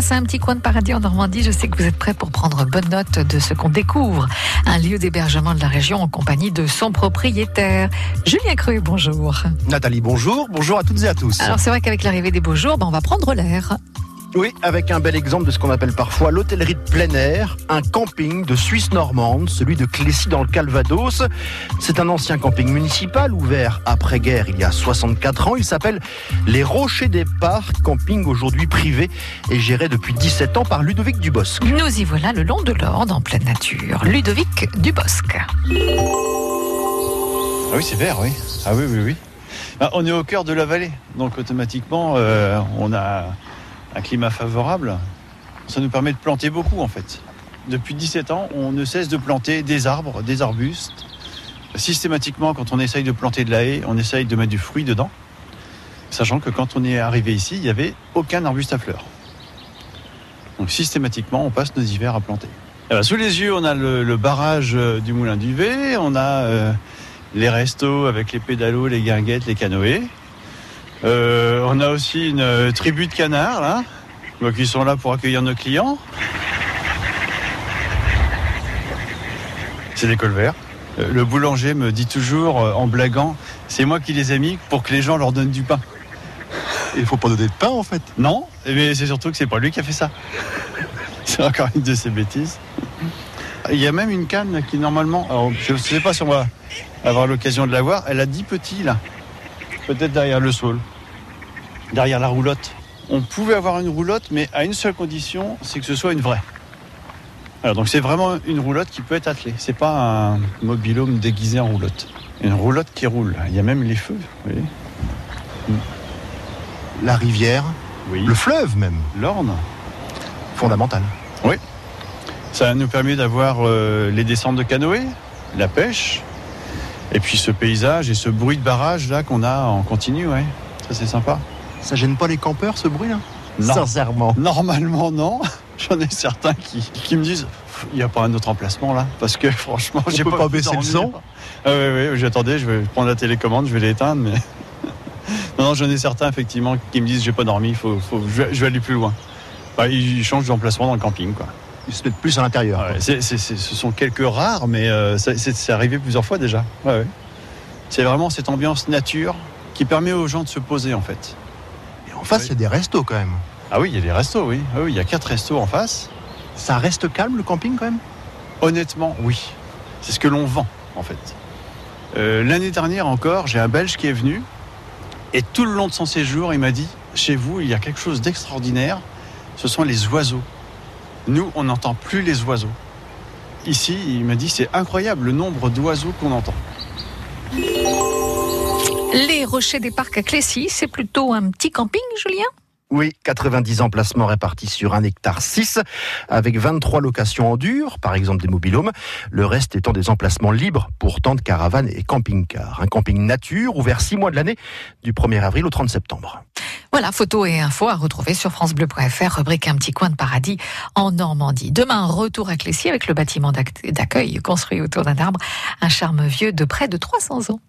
passe à un petit coin de paradis en Normandie. Je sais que vous êtes prêts pour prendre bonne note de ce qu'on découvre. Un lieu d'hébergement de la région en compagnie de son propriétaire. Julien Creux, bonjour. Nathalie, bonjour. Bonjour à toutes et à tous. Alors c'est vrai qu'avec l'arrivée des beaux jours, ben, on va prendre l'air. Oui, avec un bel exemple de ce qu'on appelle parfois l'hôtellerie de plein air, un camping de Suisse normande, celui de Clécy dans le Calvados. C'est un ancien camping municipal ouvert après-guerre il y a 64 ans. Il s'appelle Les Rochers des Parcs, camping aujourd'hui privé et géré depuis 17 ans par Ludovic Dubosc. Nous y voilà le long de l'Orne en pleine nature. Ludovic Dubosc. Ah oui, c'est vert, oui. Ah oui, oui, oui. Bah, on est au cœur de la vallée, donc automatiquement, euh, on a un climat favorable, ça nous permet de planter beaucoup en fait. Depuis 17 ans, on ne cesse de planter des arbres, des arbustes. Systématiquement, quand on essaye de planter de la haie, on essaye de mettre du fruit dedans, sachant que quand on est arrivé ici, il n'y avait aucun arbuste à fleurs. Donc systématiquement, on passe nos hivers à planter. Et ben, sous les yeux, on a le, le barrage euh, du Moulin du V, on a euh, les restos avec les pédalos, les guinguettes, les canoës. Euh, on a aussi une euh, tribu de canards là, donc, qui sont là pour accueillir nos clients. C'est des colverts. Euh, Le boulanger me dit toujours en blaguant, c'est moi qui les ai mis pour que les gens leur donnent du pain. Il faut pas donner de pain en fait. Non, mais c'est surtout que c'est pas lui qui a fait ça. C'est encore une de ses bêtises. Il y a même une canne qui normalement, alors, je ne sais pas si on va avoir l'occasion de la voir, elle a 10 petits là. Peut-être derrière le saule, derrière la roulotte. On pouvait avoir une roulotte, mais à une seule condition, c'est que ce soit une vraie. Alors donc c'est vraiment une roulotte qui peut être attelée. C'est pas un mobilhome déguisé en roulotte. Une roulotte qui roule. Il y a même les feux. Vous voyez La rivière, oui. le fleuve même, L'Orne. fondamental. Ça nous permet d'avoir euh, les descentes de canoë, la pêche, et puis ce paysage et ce bruit de barrage là qu'on a en continu, ouais. Ça c'est sympa. Ça gêne pas les campeurs ce bruit là? Non. Sincèrement. Normalement non. J'en ai certains qui, qui me disent il n'y a pas un autre emplacement là parce que franchement j'ai pas pu baisser le son? Ah oui oui j'attendais je vais prendre la télécommande je vais l'éteindre mais non non j'en ai certains effectivement qui me disent j'ai pas dormi faut, faut je, vais, je vais aller plus loin bah, ils changent d'emplacement dans le camping quoi Ils se mettent plus à l'intérieur. Ouais, c'est- c'est- c'est- ce sont quelques rares, mais euh, ça- c'est c'est arrivé plusieurs fois déjà. Ouais, ouais. C'est vraiment cette ambiance nature qui permet aux gens de se poser en fait. Et en face, il y a des restos quand même. Ah oui, il y a des restos, oui. Ah oui, il y a quatre restos en face. Ça reste calme le camping quand même? Honnêtement, oui. C'est ce que l'on vend en fait. Euh, L'année dernière encore, j'ai un Belge qui est venu et tout le long de son séjour, il m'a dit chez vous, il y a quelque chose d'extraordinaire. Ce sont les oiseaux. Nous, on n'entend plus les oiseaux. Ici, il m'a dit c'est incroyable le nombre d'oiseaux qu'on entend. Les rochers des parcs à Clécy, c'est plutôt un petit camping, Julien? Oui, 90 emplacements répartis sur un hectare 6, avec 23 locations en dur, par exemple des mobilhomes, le reste étant des emplacements libres pour tentes, caravanes et camping-cars. Un camping nature ouvert 6 mois de l'année, du 1er avril au 30 septembre. Voilà, photos et infos à retrouver sur francebleu.fr, rubrique Un petit coin de paradis en Normandie. Demain, retour à Clécy avec le bâtiment d'ac- d'accueil construit autour d'un arbre, un charme vieux de près de 300 ans.